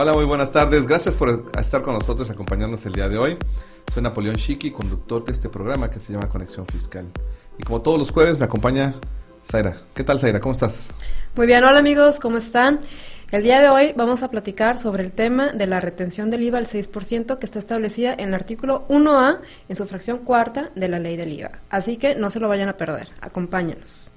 Hola, muy buenas tardes. Gracias por estar con nosotros, acompañándonos el día de hoy. Soy Napoleón Chiqui, conductor de este programa que se llama Conexión Fiscal. Y como todos los jueves me acompaña Zaira. ¿Qué tal, Zaira? ¿Cómo estás? Muy bien, hola amigos, ¿cómo están? El día de hoy vamos a platicar sobre el tema de la retención del IVA al 6% que está establecida en el artículo 1A en su fracción cuarta de la ley del IVA. Así que no se lo vayan a perder, acompáñenos.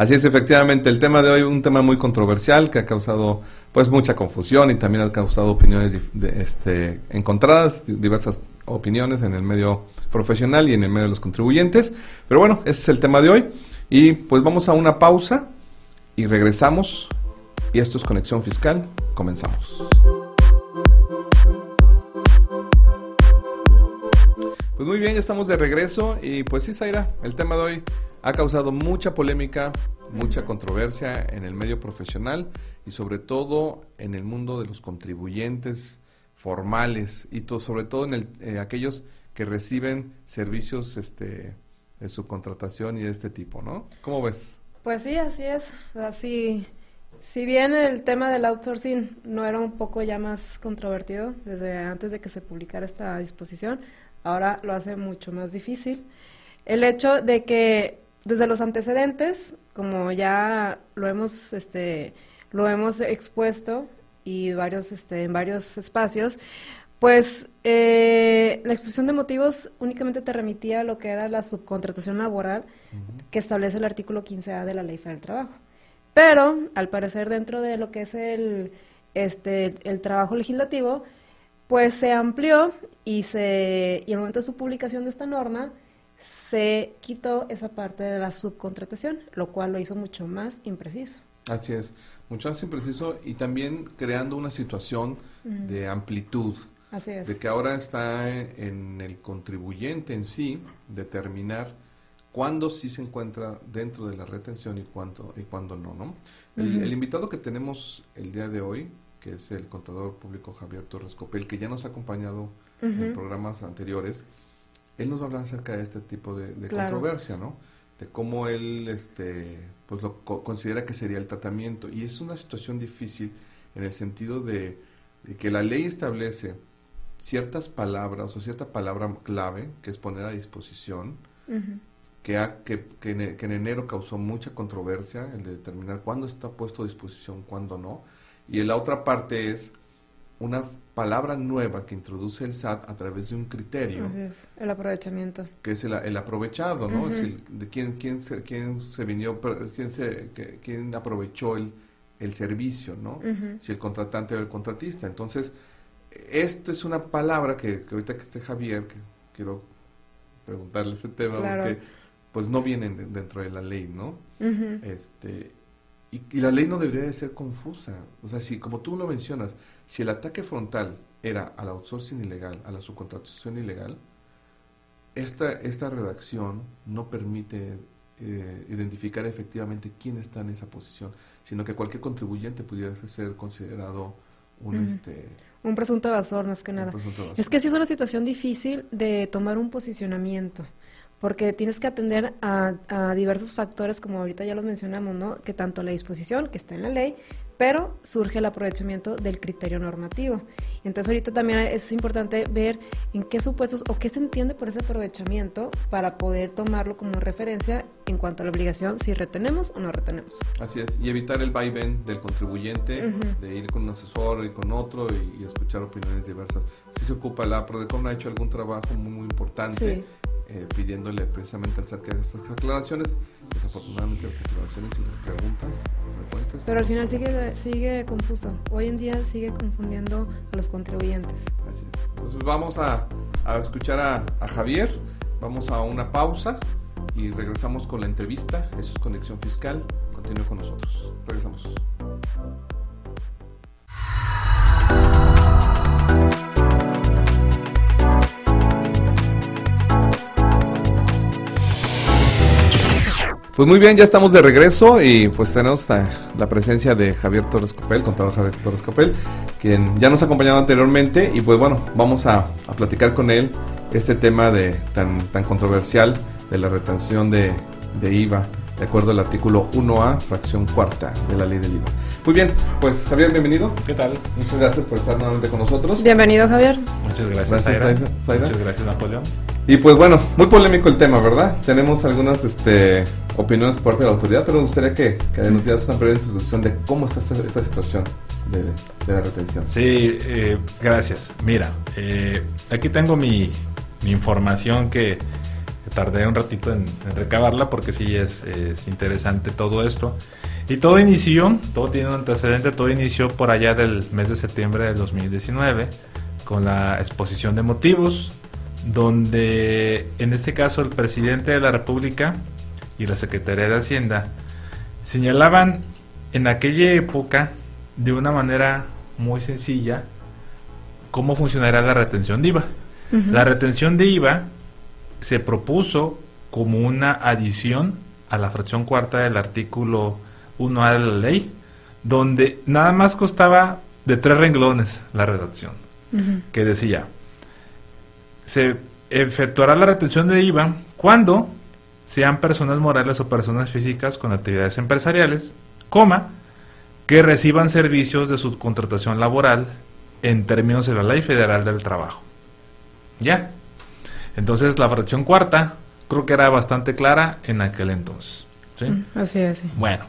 Así es, efectivamente, el tema de hoy un tema muy controversial que ha causado pues mucha confusión y también ha causado opiniones este, encontradas, diversas opiniones en el medio profesional y en el medio de los contribuyentes. Pero bueno, ese es el tema de hoy. Y pues vamos a una pausa y regresamos. Y esto es Conexión Fiscal. Comenzamos. Pues muy bien, ya estamos de regreso y pues sí, Zaira, el tema de hoy ha causado mucha polémica, mucha controversia en el medio profesional y sobre todo en el mundo de los contribuyentes formales y sobre todo en el, eh, aquellos que reciben servicios este, de subcontratación y de este tipo, ¿no? ¿Cómo ves? Pues sí, así es. Así, si bien el tema del outsourcing no era un poco ya más controvertido desde antes de que se publicara esta disposición, ahora lo hace mucho más difícil. El hecho de que desde los antecedentes, como ya lo hemos, este, lo hemos expuesto y varios, este, en varios espacios, pues eh, la exposición de motivos únicamente te remitía a lo que era la subcontratación laboral que establece el artículo 15A de la Ley Federal del Trabajo. Pero, al parecer, dentro de lo que es el, este, el trabajo legislativo, pues se amplió y, se, y al momento de su publicación de esta norma, se quitó esa parte de la subcontratación, lo cual lo hizo mucho más impreciso. Así es, mucho más impreciso y también creando una situación de amplitud. Así es. De que ahora está en el contribuyente en sí determinar cuándo sí se encuentra dentro de la retención y cuándo, y cuándo no, ¿no? El, el invitado que tenemos el día de hoy, que es el contador público Javier Torres Copel, que ya nos ha acompañado en programas anteriores, él nos va a hablar acerca de este tipo de, controversia, ¿no? De cómo él, este, pues lo considera que sería el tratamiento. Y es una situación difícil en el sentido de, que la ley establece ciertas palabras o cierta palabra clave que es poner a disposición, que, que, que, en, que, en, enero causó mucha controversia, el de determinar cuándo está puesto a disposición, cuándo no. Y la otra parte es una palabra nueva que introduce el SAT a través de un criterio. Así es, el aprovechamiento. Que es el, aprovechado, ¿no? de quién, quién, se, quién se vinió, quién, se, quién aprovechó el, el servicio, ¿no? Si el contratante o el contratista. Entonces, esto es una palabra que, ahorita que esté Javier, que quiero preguntarle ese tema, porque pues no vienen dentro de la ley, ¿no? Este y, y, la ley no debería de ser confusa. O sea, si como tú lo mencionas, si el ataque frontal era al outsourcing ilegal, a la subcontratación ilegal, esta, esta redacción no permite eh, identificar efectivamente quién está en esa posición, sino que cualquier contribuyente pudiera ser considerado un... este, un presunto evasor, más que nada. Es que sí es una situación difícil de tomar un posicionamiento porque tienes que atender a, a, diversos factores, como ahorita ya los mencionamos, ¿no? Que tanto la disposición, que está en la ley, pero surge el aprovechamiento del criterio normativo. Entonces ahorita también es importante ver en qué supuestos o qué se entiende por ese aprovechamiento para poder tomarlo como referencia en cuanto a la obligación, si retenemos o no retenemos. Así es, y evitar el vaivén del contribuyente, de ir con un asesor y con otro y, escuchar opiniones diversas. Si se ocupa la PRODECON ha hecho algún trabajo muy, muy importante. Sí eh, pidiéndole precisamente al SAT que haga estas aclaraciones. Desafortunadamente las aclaraciones y las preguntas frecuentes. Pero al final sigue, sigue confuso. Hoy en día sigue confundiendo a los contribuyentes. Así es. Entonces vamos a, a escuchar a, a Javier. Vamos a una pausa y regresamos con la entrevista. Eso es Conexión Fiscal. Continúe con nosotros. Regresamos. Pues muy bien, ya estamos de regreso y pues tenemos la presencia de Javier Torres Copel, contador Javier Torres Copel, quien ya nos ha acompañado anteriormente y pues bueno, vamos a, platicar con él este tema de tan, tan controversial de la retención de, de IVA, de acuerdo al artículo 1A, fracción cuarta de la ley del IVA. Muy bien, pues Javier, bienvenido. ¿Qué tal? Muchas gracias por estar nuevamente con nosotros. Bienvenido, Javier. Muchas gracias, gracias Muchas gracias, Napoleón. Y pues bueno, muy polémico el tema, ¿verdad? Tenemos algunas este, opiniones por parte de la autoridad, pero me gustaría que, que nos dieras una breve introducción de cómo está esta, situación de, la retención. Sí, eh, gracias. Mira, eh, aquí tengo mi, información que tardé un ratito en, recabarla porque sí es, es, interesante todo esto. Y todo inició, todo tiene un antecedente, todo inició por allá del mes de septiembre del 2019 con la exposición de motivos donde en este caso el presidente de la República y la Secretaría de Hacienda señalaban en aquella época de una manera muy sencilla cómo funcionará la retención de IVA. La retención de IVA se propuso como una adición a la fracción cuarta del artículo 1A de la ley, donde nada más costaba de tres renglones la redacción, que decía, se efectuará la retención de IVA cuando sean personas morales o personas físicas con actividades empresariales, coma, que reciban servicios de subcontratación laboral en términos de la Ley Federal del Trabajo. ¿Ya? Entonces la fracción cuarta creo que era bastante clara en aquel entonces. ¿sí? Mm, así es. Bueno,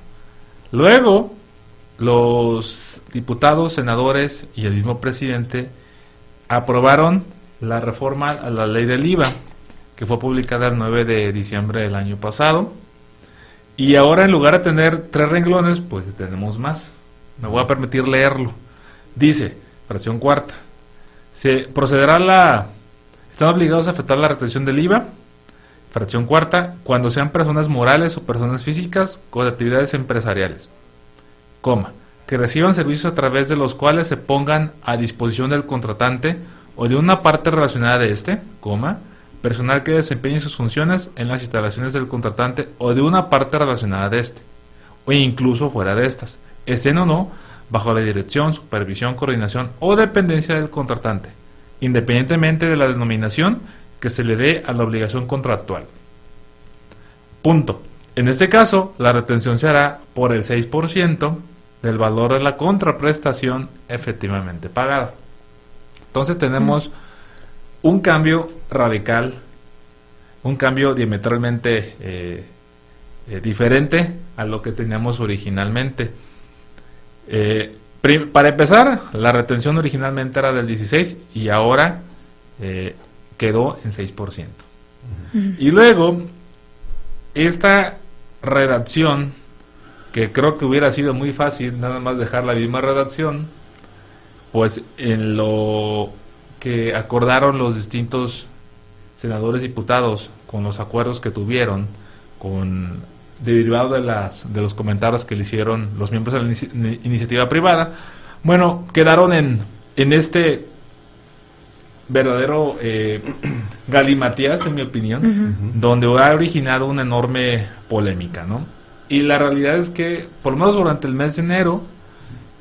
luego los diputados, senadores y el mismo presidente aprobaron la reforma a la ley del IVA, que fue publicada el 9 de diciembre del año pasado. Y ahora en lugar de tener tres renglones, pues tenemos más. Me voy a permitir leerlo. Dice, fracción cuarta, se procederá la... Están obligados a afectar la retención del IVA, fracción cuarta, cuando sean personas morales o personas físicas con actividades empresariales, coma, que reciban servicios a través de los cuales se pongan a disposición del contratante o de una parte relacionada de este, coma, personal que desempeñe sus funciones en las instalaciones del contratante o de una parte relacionada de este, o incluso fuera de estas, estén o no bajo la dirección, supervisión, coordinación o dependencia del contratante, independientemente de la denominación que se le dé a la obligación contractual. Punto. En este caso, la retención se hará por el 6% del valor de la contraprestación efectivamente pagada. Entonces tenemos un cambio radical, un cambio diametralmente eh, eh, diferente a lo que teníamos originalmente. Eh, para empezar, la retención originalmente era del 16 y ahora quedó en 6%. Y luego, esta redacción, que creo que hubiera sido muy fácil nada más dejar la misma redacción, pues en lo que acordaron los distintos senadores diputados con los acuerdos que tuvieron, con derivado de las de los comentarios que le hicieron los miembros de la inici- iniciativa privada, bueno, quedaron en en este verdadero eh, galimatías, en mi opinión, donde ha originado una enorme polémica, ¿no? Y la realidad es que, por lo menos durante el mes de enero,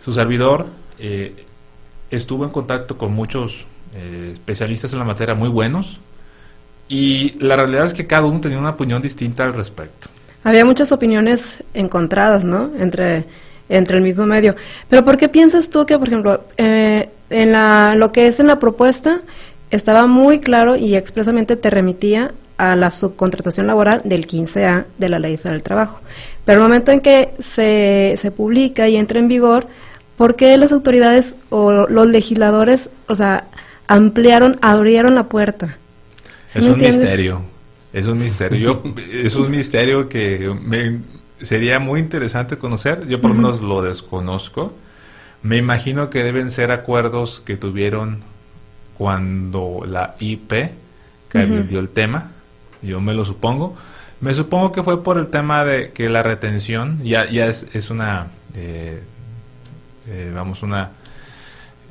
su servidor eh, estuvo en contacto con muchos eh, especialistas en la materia muy buenos, y la realidad es que cada uno tenía una opinión distinta al respecto. Había muchas opiniones encontradas, ¿no? Entre, entre el mismo medio. Pero ¿por qué piensas tú que, por ejemplo, eh, en la, lo que es en la propuesta estaba muy claro y expresamente te remitía a la subcontratación laboral del 15A de la Ley Federal del Trabajo? Pero el momento en que se, se publica y entra en vigor, ¿por qué las autoridades o los legisladores, o sea, ampliaron, abrieron la puerta? ¿Sí es un entiendes? misterio, es un misterio. Yo, es un misterio que me, sería muy interesante conocer. Yo por lo menos lo desconozco. Me imagino que deben ser acuerdos que tuvieron cuando la IP dio el tema. Yo me lo supongo. Me supongo que fue por el tema de que la retención ya, ya es, es una, eh, eh, vamos, una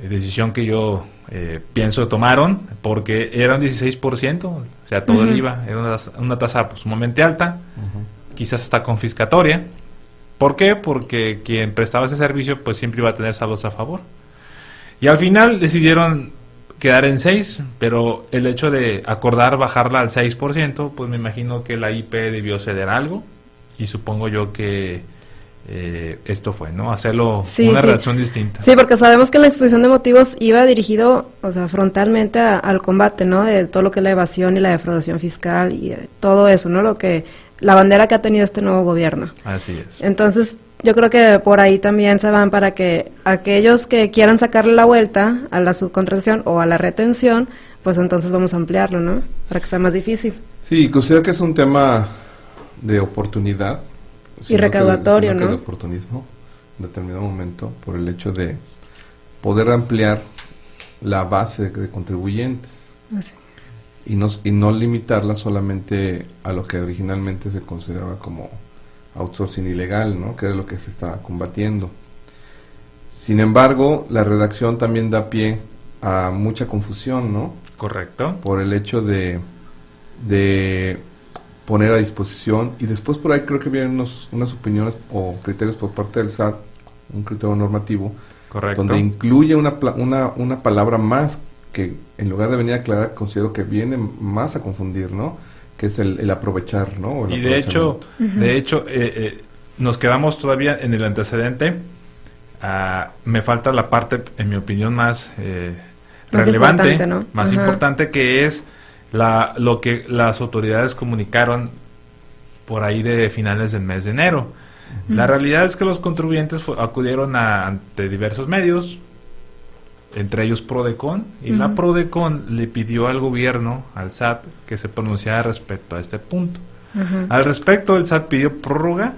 eh, decisión que yo eh, pienso tomaron porque era un 16%, o sea, todo el Ujú. IVA, era una, una tasa pues, sumamente alta, quizás hasta confiscatoria. ¿Por qué? Porque quien prestaba ese servicio pues siempre iba a tener saldos a favor. Y al final decidieron quedar en 6, pero el hecho de acordar bajarla al 6%, pues me imagino que la IP debió ceder algo y supongo yo que eh, esto fue, ¿no? Hacerlo Sí, una sí. reacción distinta. Sí, porque sabemos que la exposición de motivos iba dirigido, o sea, frontalmente a- al combate, ¿no? De todo lo que es la evasión y la defraudación fiscal y eh, todo eso, ¿no? Lo que la bandera que ha tenido este nuevo gobierno. Así es. Entonces, yo creo que por ahí también se van para que aquellos que quieran sacarle la vuelta a la subcontratación o a la retención, pues entonces vamos a ampliarlo, ¿no? Para que sea más difícil. Sí, considero que es un tema de oportunidad. Y que- recaudatorio, que ¿no? de oportunismo en determinado momento por el hecho de poder ampliar la base de, de contribuyentes Así. y no, y no limitarla solamente a lo que originalmente se consideraba como outsourcing ilegal, ¿no? que es lo que se estaba combatiendo. Sin embargo, la redacción también da pie a mucha confusión, ¿no? Correcto. por el hecho de, de poner a disposición y después por ahí creo que vienen unos, unas opiniones o criterios por parte del SAT, un criterio normativo, Correcto. donde incluye una, pla- una, una palabra más que en lugar de venir a aclarar considero que viene más a confundir, ¿no? Que es el, el aprovechar, ¿no? El Y de hecho, de hecho, eh, eh, nos quedamos todavía en el antecedente. Ah, me falta la parte, en mi opinión, más, eh, Más relevante, importante, ¿no? más Ajá. importante que es la, lo que las autoridades comunicaron por ahí de finales del mes de enero. La realidad es que los contribuyentes acudieron a, ante diversos medios, entre ellos Prodecon, y la. Prodecon le pidió al gobierno, al SAT, que se pronunciara respecto a este punto. Al respecto, el SAT pidió prórroga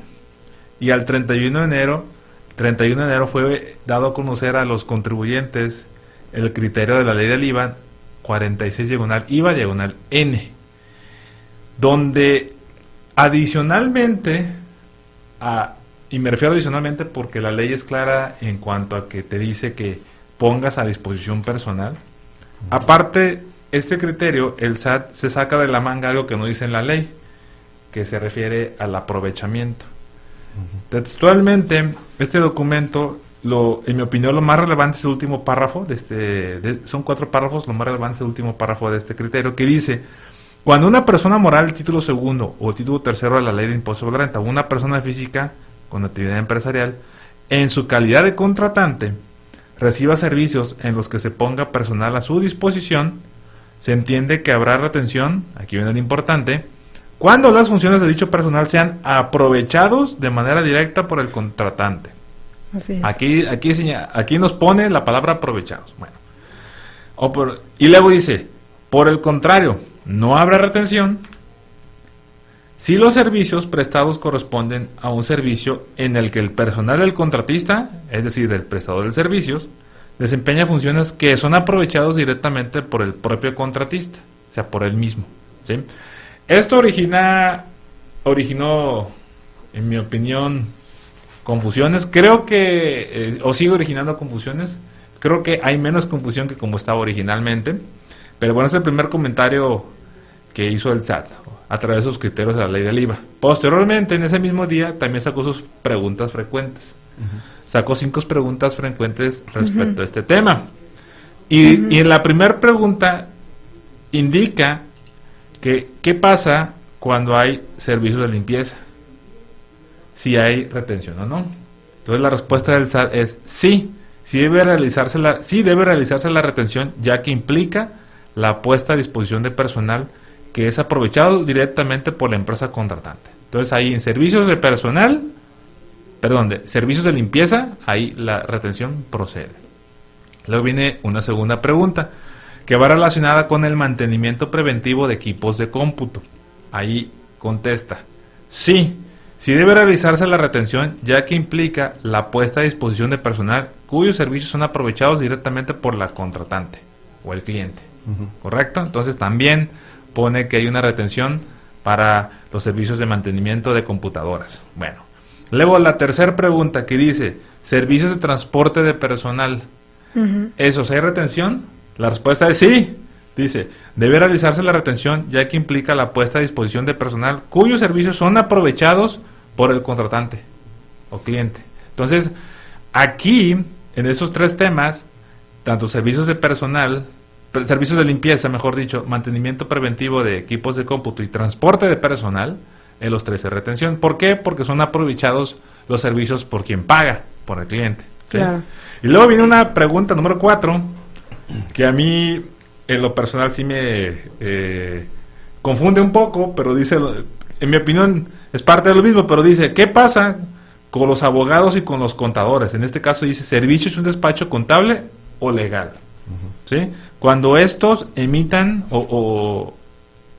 y al 31 de enero, 31 de enero fue dado a conocer a los contribuyentes el criterio de la ley del IVA 46 diagonal IVA diagonal N, donde adicionalmente, a, y me refiero adicionalmente porque la ley es clara en cuanto a que te dice que pongas a disposición personal, aparte este criterio, el SAT se saca de la manga algo que no dice en la ley, que se refiere al aprovechamiento. Textualmente, este documento, lo, en mi opinión, lo más relevante es el último párrafo, de este, son cuatro párrafos, lo más relevante es el último párrafo de este criterio, que dice, cuando una persona moral, título segundo o título tercero de la ley de impuesto sobre la renta, una persona física con actividad empresarial, en su calidad de contratante, reciba servicios en los que se ponga personal a su disposición, se entiende que habrá retención, aquí viene lo importante, cuando las funciones de dicho personal sean aprovechados de manera directa por el contratante. Así. Aquí, aquí, aquí nos pone la palabra aprovechados. Bueno. Y luego dice, por el contrario, no habrá retención si los servicios prestados corresponden a un servicio en el que el personal del contratista, es decir, del prestador de servicios, desempeña funciones que son aprovechados directamente por el propio contratista, o sea, por él mismo. Esto origina originó, en mi opinión, confusiones. Creo que, eh, o sigue originando confusiones. Creo que hay menos confusión que como estaba originalmente. Pero bueno, es el primer comentario que hizo el SAT a través de sus criterios de la ley del IVA. Posteriormente, en ese mismo día, también sacó sus preguntas frecuentes. Sacó cinco preguntas frecuentes respecto a este tema. Y, y en la primera pregunta indica que qué pasa cuando hay servicios de limpieza, si hay retención o no. Entonces la respuesta del SAT es sí, sí debe realizarse la, sí debe realizarse la retención, ya que implica la puesta a disposición de personal que es aprovechado directamente por la empresa contratante. Entonces ahí en servicios de personal, perdón, de servicios de limpieza, ahí la retención procede. Luego viene una segunda pregunta que va relacionada con el mantenimiento preventivo de equipos de cómputo. Ahí contesta, sí, sí debe realizarse la retención ya que implica la puesta a disposición de personal cuyos servicios son aprovechados directamente por la contratante o el cliente. ¿Correcto? Entonces también pone que hay una retención para los servicios de mantenimiento de computadoras. Bueno, luego la tercera pregunta que dice, servicios de transporte de personal. ¿Esos hay retención? La respuesta es sí. Dice, debe realizarse la retención ya que implica la puesta a disposición de personal cuyos servicios son aprovechados por el contratante o cliente. Entonces, aquí, en esos tres temas, tanto servicios de personal, servicios de limpieza, mejor dicho, mantenimiento preventivo de equipos de cómputo y transporte de personal, en los tres de retención. ¿Por qué? Porque son aprovechados los servicios por quien paga, por el cliente. Y luego viene una pregunta número cuatro, que a mí en lo personal sí me eh, confunde un poco, pero dice, en mi opinión es parte de lo mismo, pero dice, ¿qué pasa con los abogados y con los contadores? En este caso dice, servicios un despacho contable o legal. ¿Sí? Cuando estos emitan o,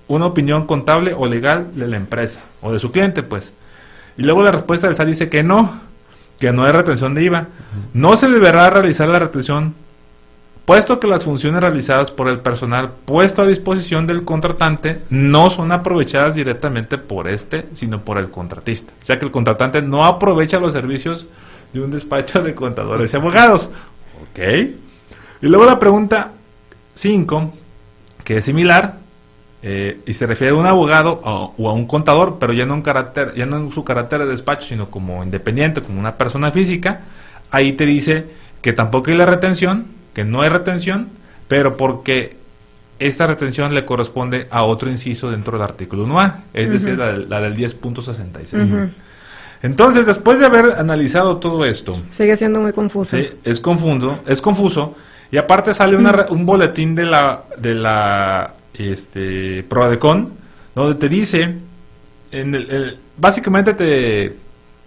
una opinión contable o legal de la empresa o de su cliente, pues. Y luego la respuesta del SAT dice que no, que no hay retención de IVA. No se deberá realizar la retención puesto que las funciones realizadas por el personal puesto a disposición del contratante no son aprovechadas directamente por este, sino por el contratista. O sea que el contratante no aprovecha los servicios de un despacho de contadores y abogados. ¿Ok? Y luego la pregunta 5, que es similar, eh, y se refiere a un abogado o, a un contador, pero ya no, en carácter, ya no en su carácter de despacho, sino como independiente, como una persona física, ahí te dice que tampoco hay la retención, que no hay retención, pero porque esta retención le corresponde a otro inciso dentro del artículo 1A, es decir, la, del 10.66. Entonces, después de haber analizado todo esto... Sigue siendo muy confuso. Sí, es, confundo, es confuso. Y aparte sale un boletín de la, de la este, Prodecon, donde te dice, en el, básicamente te,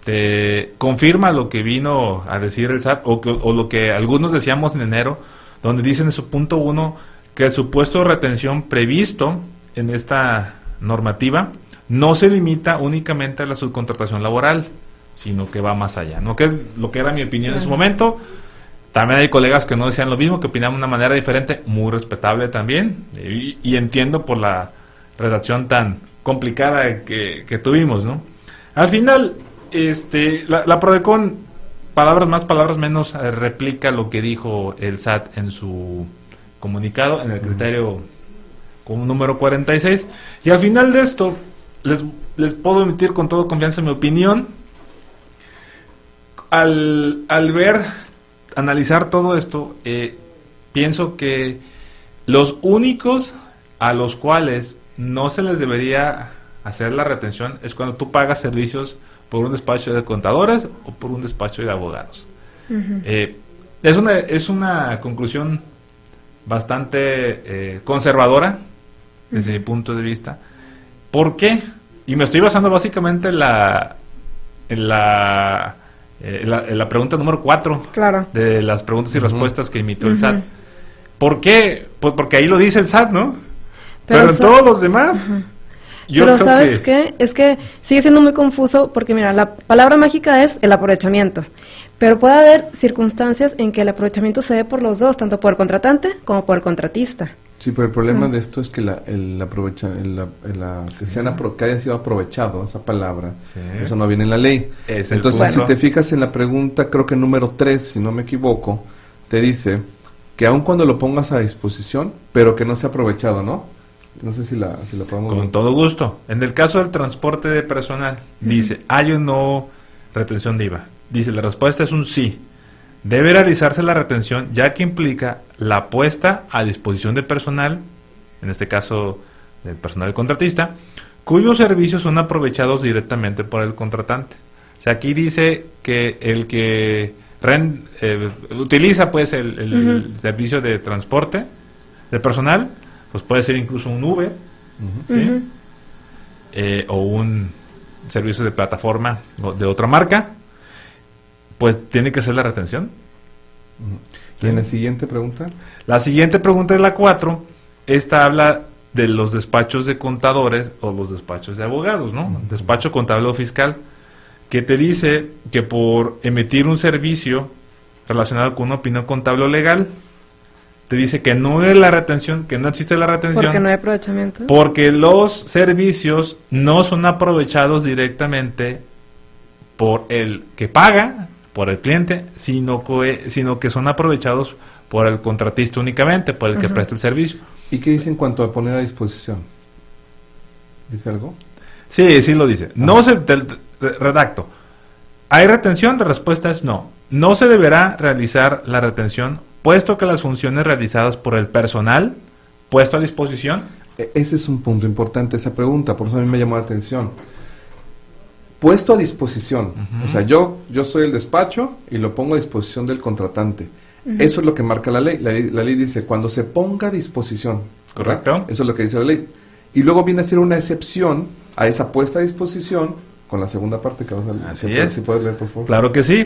te confirma lo que vino a decir el SAT o, o lo que algunos decíamos en enero, donde dicen en su punto uno que el supuesto de retención previsto en esta normativa no se limita únicamente a la subcontratación laboral, sino que va más allá, ¿no? Que es lo que era mi opinión en su momento. También hay colegas que no decían lo mismo, que opinaban de una manera diferente, muy respetable también, y, entiendo por la redacción tan complicada que, que tuvimos, ¿no? Al final, este, la, la Prodecon, palabras más, palabras menos, eh, replica lo que dijo el SAT en su comunicado, en el criterio como número 46. Y al final de esto, les, les puedo emitir con toda confianza mi opinión. Al, al ver, analizar todo esto, eh, pienso que los únicos a los cuales no se les debería hacer la retención es cuando tú pagas servicios por un despacho de contadores o por un despacho de abogados. Eh, es, una, es una conclusión bastante eh, conservadora desde mi punto de vista. ¿Por qué? Y me estoy basando básicamente en la, en la, eh, la, pregunta número 4 claro. de las preguntas y respuestas que emitió el SAT. ¿Por qué? Pues porque ahí lo dice el SAT, ¿no? Pero, en todos los demás... Pero ¿sabes qué? Es que sigue siendo muy confuso porque, mira, la palabra mágica es el aprovechamiento. Pero puede haber circunstancias en que el aprovechamiento se dé por los dos, tanto por el contratante como por el contratista. Sí, pero el problema de esto es que la, el aprovecha, el- la- la- que, sean apro- que haya sido aprovechado, esa palabra, Sí. eso no viene en la ley. Es Entonces, si te fijas en la pregunta, creo que número 3, si no me equivoco, te dice que aun cuando lo pongas a disposición, pero que no sea aprovechado, ¿no? No sé si la, si la podemos Con todo gusto. En el caso del transporte de personal, dice, ¿hay o no retención de IVA? Dice, la respuesta es un sí. Debe realizarse la retención ya que implica la puesta a disposición de personal, en este caso del personal contratista, cuyos servicios son aprovechados directamente por el contratante. O sea, aquí dice que el que ren- eh, utiliza pues el, el servicio de transporte de personal, pues puede ser incluso un Uber, ¿sí? Eh, o un servicio de plataforma de otra marca, pues tiene que hacer la retención. Y en la siguiente pregunta, La siguiente pregunta es la 4. Esta habla de los despachos de contadores o los despachos de abogados, ¿no? Despacho contable o fiscal, que te dice que por emitir un servicio relacionado con una opinión contable o legal, te dice que no es la retención, que no existe la retención. Porque no hay aprovechamiento. Porque los servicios no son aprovechados directamente por el que paga, por el cliente, sino que, sino que son aprovechados por el contratista únicamente, por el que presta el servicio. ¿y qué dice en cuanto a poner a disposición? ¿Dice algo? Sí, sí lo dice. No se te- redacto. ¿Hay retención? La respuesta es no. No se deberá realizar la retención, puesto que las funciones realizadas por el personal puesto a disposición E- Ese es un punto importante, esa pregunta, por eso a mí me llamó la atención. Puesto a disposición, o sea, yo, yo soy el despacho y lo pongo a disposición del contratante. Eso es lo que marca la ley. la ley. la ley dice, cuando se ponga a disposición, ¿verdad? Correcto. Eso es lo que dice la ley. Y luego viene a ser una excepción a esa puesta a disposición con la segunda parte que vas a Así si- es. Si puedes leer, por favor. Claro que sí.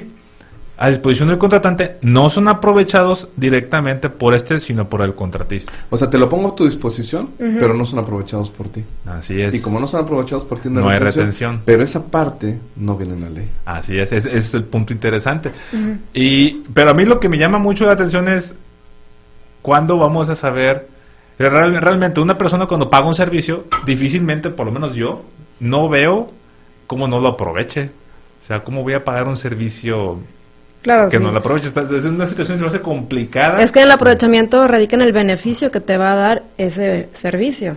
A disposición del contratante no son aprovechados directamente por este, sino por el contratista. O sea, te lo pongo a tu disposición, pero no son aprovechados por ti. Así es. Y como no son aprovechados por ti, No hay retención. Pero esa parte no viene en la ley. Así es, ese, ese es el punto interesante. y Pero a mí lo que me llama mucho la atención es cuándo vamos a saber, real- realmente una persona cuando paga un servicio, difícilmente, por lo menos yo, no veo cómo no lo aproveche. O sea, cómo voy a pagar un servicio Claro, que sí. no lo aproveche. Está- Es una situación que se hace complicada. Es que el aprovechamiento radica en el beneficio que te va a dar ese servicio.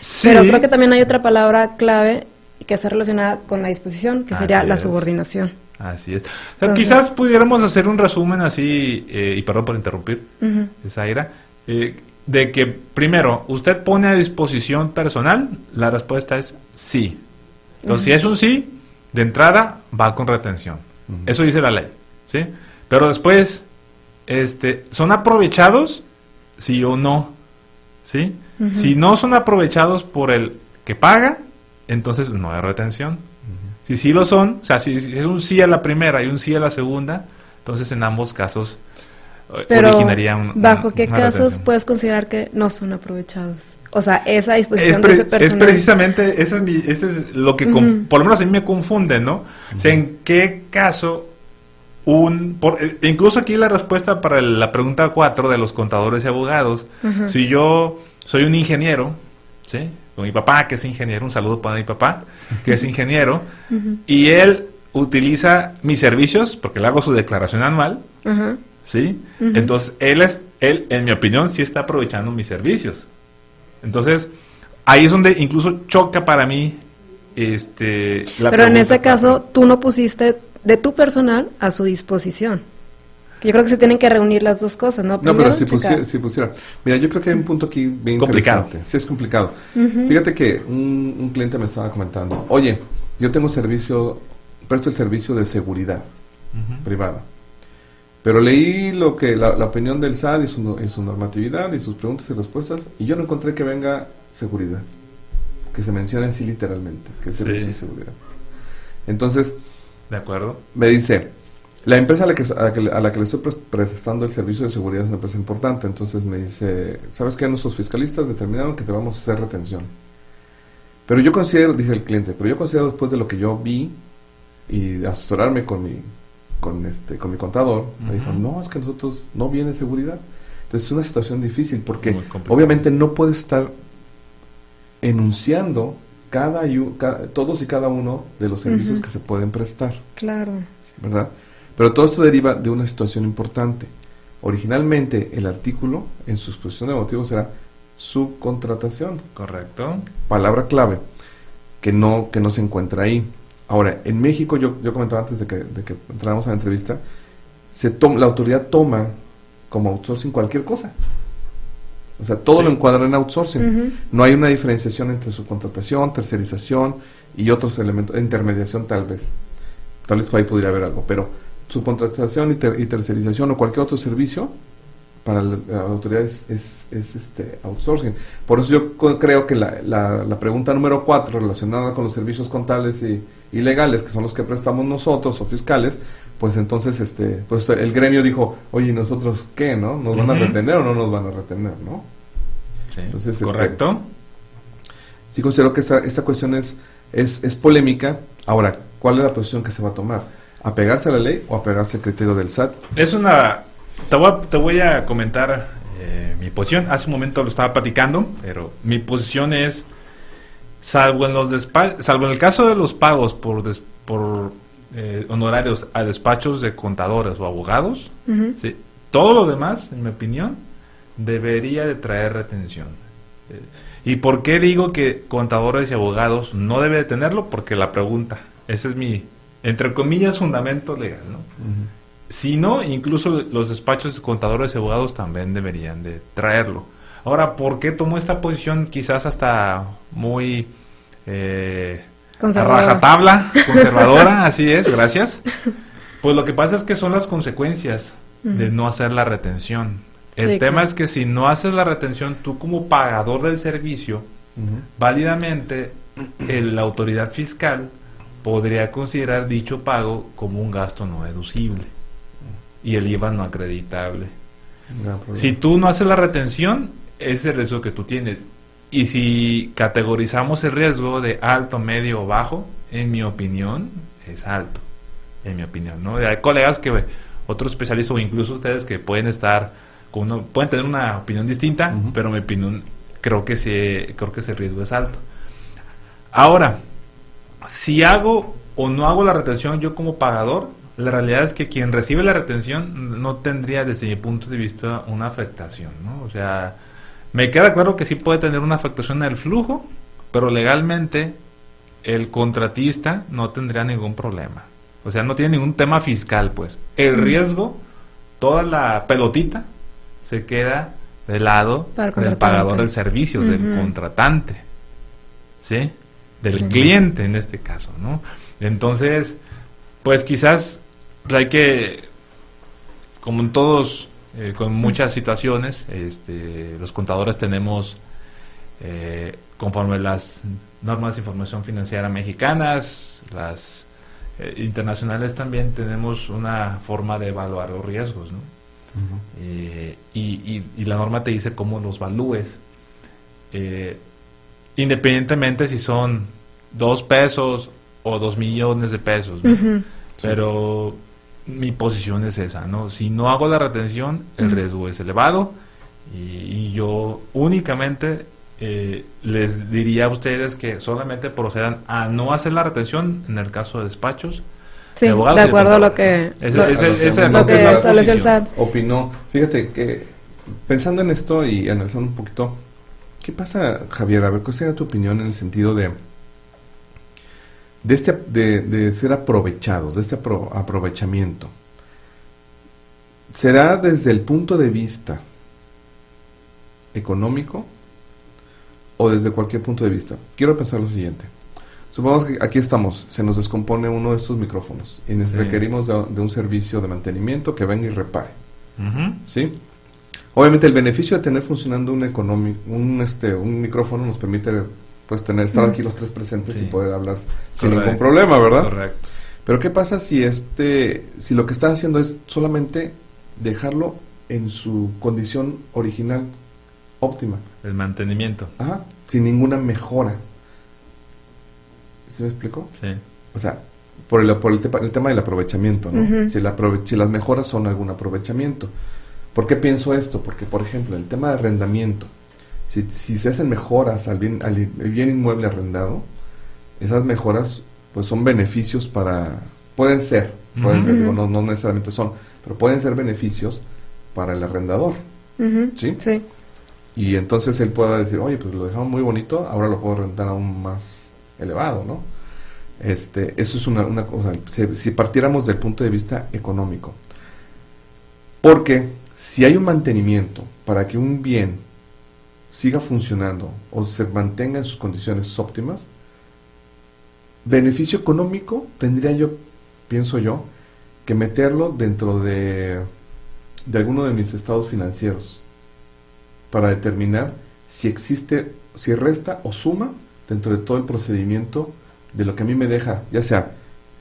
Sí. Pero creo que también hay otra palabra clave que está relacionada con la disposición, que sería Así la es. subordinación. Así es. O sea, Entonces- quizás pudiéramos hacer un resumen así, eh, y perdón por interrumpir, Ujú. Zaira, eh, de que primero, ¿usted pone a disposición personal? La respuesta es sí. Entonces, si es un sí, de entrada va con retención. Eso dice la ley, ¿sí? Pero después, este, ¿son aprovechados? Sí o no, ¿sí? Si no son aprovechados por el que paga, entonces no hay retención. Si sí lo son, o sea, si, si es un sí a la primera y un sí a la segunda, entonces en ambos casos eh, Pero, originaría un- ¿bajo un- qué casos retención. puedes considerar que no son aprovechados? O sea, esa Es, disposición pre- de ese es personal. precisamente, ese es, mi- ese es lo que, por lo menos a mí me confunde, ¿no? O sea, ¿en qué caso un... por- eh, incluso aquí la respuesta para la pregunta 4 de los contadores y abogados, si yo soy un ingeniero, ¿sí? Con mi papá, que es ingeniero, un saludo para mi papá, que es ingeniero, y él utiliza mis servicios, porque le hago su declaración anual. ¿sí? Entonces, él, es, él, en mi opinión, sí está aprovechando mis servicios. Entonces, ahí es donde incluso choca para mí este, la Pero en ese caso, tú no pusiste de tu personal a su disposición. Yo creo que se tienen que reunir las dos cosas, ¿no? No, pero si pusiera, si pusiera. Mira, yo creo que hay un punto aquí bien Complicado. interesante. Sí, es complicado. Fíjate que un, un cliente me estaba comentando, oye, yo tengo servicio, presto el servicio de seguridad privada. Pero leí lo que la, la opinión del SAT y su, no- y su normatividad y sus preguntas y respuestas y yo no encontré que venga seguridad, que se mencione así literalmente, que es Sí. servicio de seguridad. Entonces, ¿De acuerdo? me dice, la empresa a la que, a la que, a la que le estoy pres- prestando el servicio de seguridad es una empresa importante, entonces me dice, ¿sabes qué? Nuestros fiscalistas determinaron que te vamos a hacer retención. Pero yo considero, dice el cliente, pero yo considero después de lo que yo vi y asesorarme con mi, con este, con mi contador, me dijo, no, es que nosotros no viene seguridad. Entonces es una situación difícil porque obviamente no puede estar enunciando cada, yu- ca- todos y cada uno de los servicios que se pueden prestar, Claro. ¿verdad? Pero todo esto deriva de una situación importante. Originalmente el artículo en su exposición de motivos era subcontratación, Correcto. palabra clave que no que no se encuentra ahí. Ahora, en México yo, yo comentaba antes de que, de que entráramos a la entrevista, se toma, la autoridad toma como outsourcing cualquier cosa. O sea, todo Sí. lo encuadra en outsourcing. No hay una diferenciación entre subcontratación, tercerización y otros elementos, intermediación tal vez. Tal vez por ahí podría haber algo, pero subcontratación y, ter- y tercerización o cualquier otro servicio para la, la autoridad es, es- es, este outsourcing. Por eso yo creo que la, la- la pregunta número cuatro relacionada con los servicios contables y, y legales, que son los que prestamos nosotros o fiscales, pues entonces este pues el gremio dijo, oye, ¿y nosotros qué, no? ¿Nos van a retener o no nos van a retener, no? Sí. Entonces, este, Correcto. Sí considero que esta, esta cuestión es, es, es polémica. Ahora, ¿cuál es la posición que se va a tomar? ¿Apegarse a la ley o apegarse al criterio del SAT? Es una... Te voy a, te voy a comentar eh, mi posición. Hace un momento lo estaba platicando, pero mi posición es, salvo en los despa- salvo en el caso de los pagos por, des- por eh, honorarios a despachos de contadores o abogados. Sí, todo lo demás, en mi opinión, debería de traer retención. Eh, ¿Y por qué digo que contadores y abogados no debe de tenerlo? Porque la pregunta, ese es mi, entre comillas, fundamento legal, ¿no? Si no, incluso los despachos de contadores y abogados también deberían de traerlo. Ahora, ¿por qué tomo esta posición quizás hasta muy eh, a rajatabla, conservadora? así es, gracias. Pues lo que pasa es que son las consecuencias de no hacer la retención. El Sí, tema claro. es que si no haces la retención, tú como pagador del servicio, válidamente el- la autoridad fiscal podría considerar dicho pago como un gasto no deducible y el IVA no acreditable. No. Si tú no haces la retención, es el riesgo que tú tienes. Y si categorizamos el riesgo de alto, medio o bajo, en mi opinión, es alto. En mi opinión, ¿no? Hay colegas que, otros especialistas o incluso ustedes que pueden estar, con uno, pueden tener una opinión distinta, Ujú. pero mi opinión, creo que, sí, creo que ese riesgo es alto. Ahora, si hago o no hago la retención yo como pagador, la realidad es que quien recibe la retención no tendría desde mi punto de vista una afectación, ¿no? O sea, me queda claro que sí puede tener una afectación en el flujo, pero legalmente el contratista no tendría ningún problema. O sea, no tiene ningún tema fiscal, pues. El riesgo, toda la pelotita se queda del lado del pagador del servicio, del contratante. ¿Sí? Del Sí. cliente en este caso, ¿no? Entonces, pues quizás hay que, como en todos, eh, con muchas situaciones, este, los contadores tenemos, eh, conforme las normas de información financiera mexicanas, las eh, internacionales también tenemos una forma de evaluar los riesgos, ¿no? Eh, y, y- y la norma te dice cómo los valúes. Eh, independientemente si son dos pesos o dos millones de pesos. Pero mi posición es esa, ¿no? Si no hago la retención, el riesgo es elevado y, y yo únicamente eh, les diría a ustedes que solamente procedan a no hacer la retención en el caso de despachos. Sí, de abogados de acuerdo a lo que. Ese- lo- ese- A lo que- ese- lo que la estableció el posición. SAT. Opinó. Fíjate que pensando en esto y analizando un poquito, ¿qué pasa, Javier? A ver, ¿cuál sería tu opinión en el sentido de de este de, de ser aprovechados, de este apro- aprovechamiento? ¿Será desde el punto de vista económico o desde cualquier punto de vista? Quiero pensar lo siguiente. Supongamos que aquí estamos, se nos descompone uno de estos micrófonos y Sí. requerimos de, de un servicio de mantenimiento que venga y repare. ¿sí? Obviamente el beneficio de tener funcionando un un este un micrófono nos permite pues tener estar aquí los tres presentes Sí. y poder hablar sin Correcto. ningún problema, ¿verdad? Correcto. Pero qué pasa si este si lo que estás haciendo es solamente dejarlo en su condición original óptima, El mantenimiento. Ajá, sin ninguna mejora. ¿Sí me explico? Sí. O sea, por el, por el, tepa- el tema del aprovechamiento, ¿no? Si, el aprove- si las mejoras son algún aprovechamiento. ¿Por qué pienso esto? Porque, por ejemplo, el tema de arrendamiento, si, si se hacen mejoras al bien, al bien inmueble arrendado, esas mejoras pues son beneficios para, pueden ser, pueden ser, no, no necesariamente son, pero pueden ser beneficios para el arrendador. ¿Sí? Sí. Y entonces él pueda decir, oye, pues lo dejamos muy bonito, ahora lo puedo rentar aún más elevado, ¿no? Este, eso es una, una cosa, si, si, partiéramos del punto de vista económico. Porque si hay un mantenimiento para que un bien siga funcionando o se mantenga en sus condiciones óptimas, beneficio económico tendría yo, pienso yo, que meterlo dentro de, de alguno de mis estados financieros para determinar si existe, si resta o suma dentro de todo el procedimiento de lo que a mí me deja, ya sea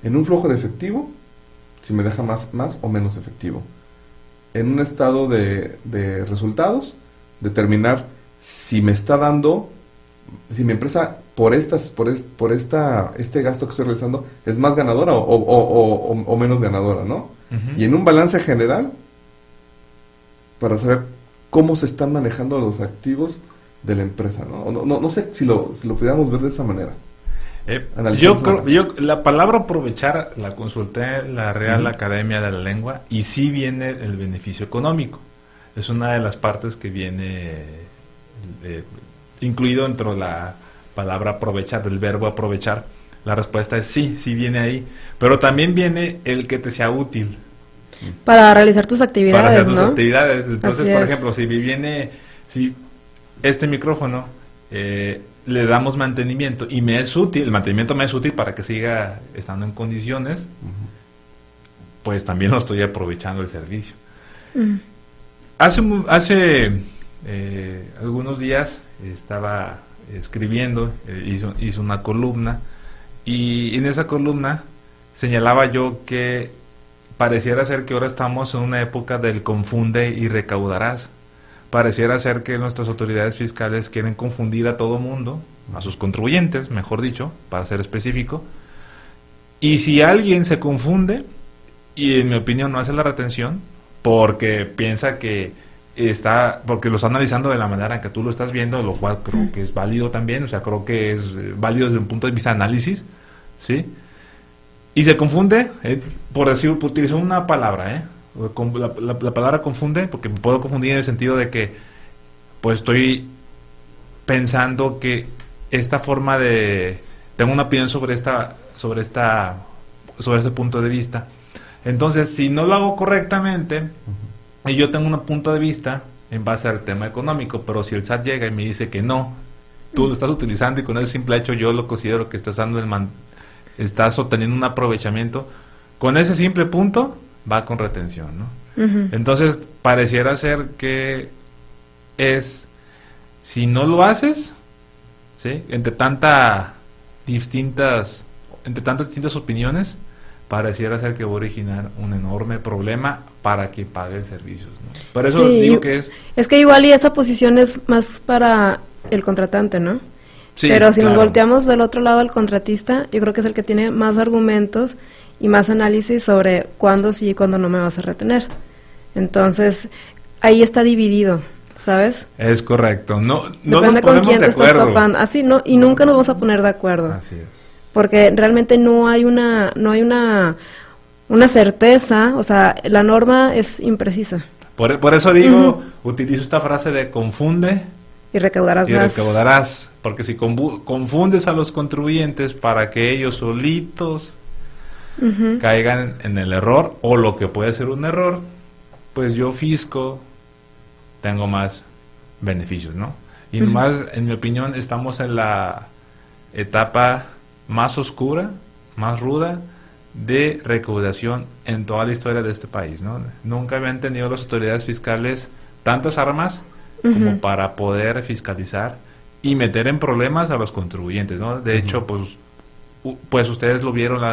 en un flujo de efectivo, si me deja más, más o menos efectivo. En un estado de, de resultados, determinar si me está dando, si mi empresa por estas, por, por esta, este gasto que estoy realizando es más ganadora o, o, o, menos ganadora, ¿no? Y en un balance general, para saber cómo se están manejando los activos de la empresa, ¿no? No, no, sé si lo, si lo pudiéramos ver de esa manera. Eh, yo, creo, yo la palabra aprovechar la consulté en la Real Academia de la Lengua y sí viene el beneficio económico. Es una de las partes que viene eh, incluido dentro de la palabra aprovechar, del verbo aprovechar. La respuesta es sí, sí viene ahí. Pero también viene el que te sea útil. Para realizar tus actividades, Para hacer tus actividades. Entonces, por ejemplo, si viene, si este micrófono eh, le damos mantenimiento y me es útil, el mantenimiento me es útil para que siga estando en condiciones, pues también lo estoy aprovechando el servicio. Hace, hace eh, algunos días estaba escribiendo, eh, hizo, hizo una columna y en esa columna señalaba yo que pareciera ser que ahora estamos en una época del confunde y recaudarás. Pareciera ser que nuestras autoridades fiscales quieren confundir a todo mundo, a sus contribuyentes, mejor dicho, para ser específico. Y si alguien se confunde, y en mi opinión no hace la retención, porque piensa que está, porque lo está analizando de la manera en que tú lo estás viendo, lo cual creo que es válido también, o sea, creo que es eh, válido desde un punto de vista de análisis, ¿sí? Y se confunde, eh, por decir, por utilizar una palabra, ¿eh? La, palabra confunde, porque me puedo confundir en el sentido de que, pues estoy pensando que esta forma de, tengo una opinión sobre esta, sobre esta, sobre este punto de vista. Entonces, si no lo hago correctamente, y yo tengo un punto de vista en base al tema económico, pero si el SAT llega y me dice que no, tú lo estás utilizando y con ese simple hecho yo lo considero que estás dando el man, estás obteniendo un aprovechamiento, con ese simple punto va con retención, ¿no? Entonces, pareciera ser que es, si no lo haces, ¿sí? Entre tanta distintas, entre tantas distintas opiniones, pareciera ser que va a originar un enorme problema para que pague el servicio. ¿no? Por eso digo que es... Es que igual y esa posición es más para el contratante, ¿no? Sí, Pero si nos volteamos del otro lado al contratista, yo creo que es el que tiene más argumentos y más análisis sobre cuándo sí y cuándo no me vas a retener. Entonces, ahí está dividido, ¿sabes? Es correcto. No, no Depende con quién te estás topando. Así, no, y nunca nos vamos a poner de acuerdo. Así es porque realmente no hay una no hay una una certeza, o sea, la norma es imprecisa. Por, por eso digo, utilizo esta frase de confunde y recaudarás y recaudarás, porque si confundes a los contribuyentes para que ellos solitos caigan en el error o lo que puede ser un error, pues yo fisco tengo más beneficios, ¿no? Y más, en mi opinión, estamos en la etapa más oscura, más ruda de recaudación en toda la historia de este país. ¿no? Nunca habían tenido las autoridades fiscales tantas armas como para poder fiscalizar y meter en problemas a los contribuyentes. ¿no? De hecho, pues, pues ustedes lo vieron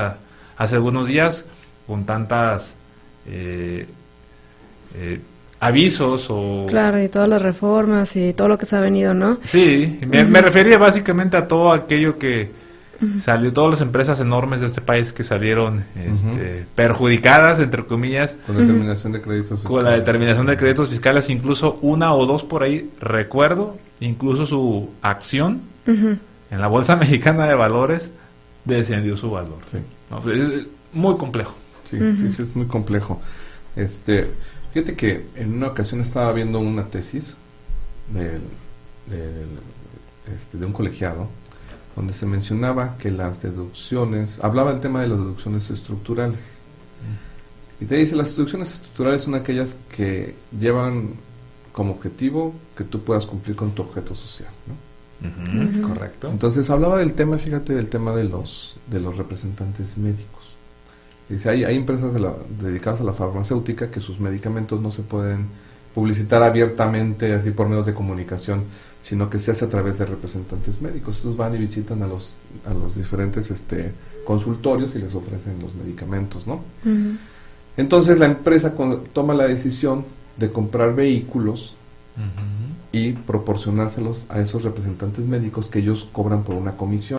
hace algunos días con tantas eh, eh, avisos o... Claro, y todas las reformas y todo lo que se ha venido, ¿no? Sí, me refería básicamente a todo aquello que salió todas las empresas enormes de este país que salieron este, perjudicadas, entre comillas, Con la determinación de créditos. con la fiscales. determinación de créditos fiscales, incluso una o dos por ahí, recuerdo, incluso su acción en la Bolsa Mexicana de Valores descendió su valor. Sí. No, es, es muy complejo. Sí, sí, sí, es muy complejo. Este, fíjate que en una ocasión estaba viendo una tesis del, del, este, de un colegiado donde se mencionaba que las deducciones, hablaba el tema de las deducciones estructurales. Y te dice, las deducciones estructurales son aquellas que llevan como objetivo que tú puedas cumplir con tu objeto social, ¿no? Correcto. Entonces hablaba del tema, fíjate, del tema de los de los representantes médicos. Dice, hay, hay empresas de la- dedicadas a la farmacéutica que sus medicamentos no se pueden publicitar abiertamente así por medios de comunicación, sino que se hace a través de representantes médicos. Estos van y visitan a los a los diferentes este consultorios y les ofrecen los medicamentos, ¿no? Entonces la empresa con- toma la decisión de comprar vehículos y proporcionárselos a esos representantes médicos que ellos cobran por una comisión.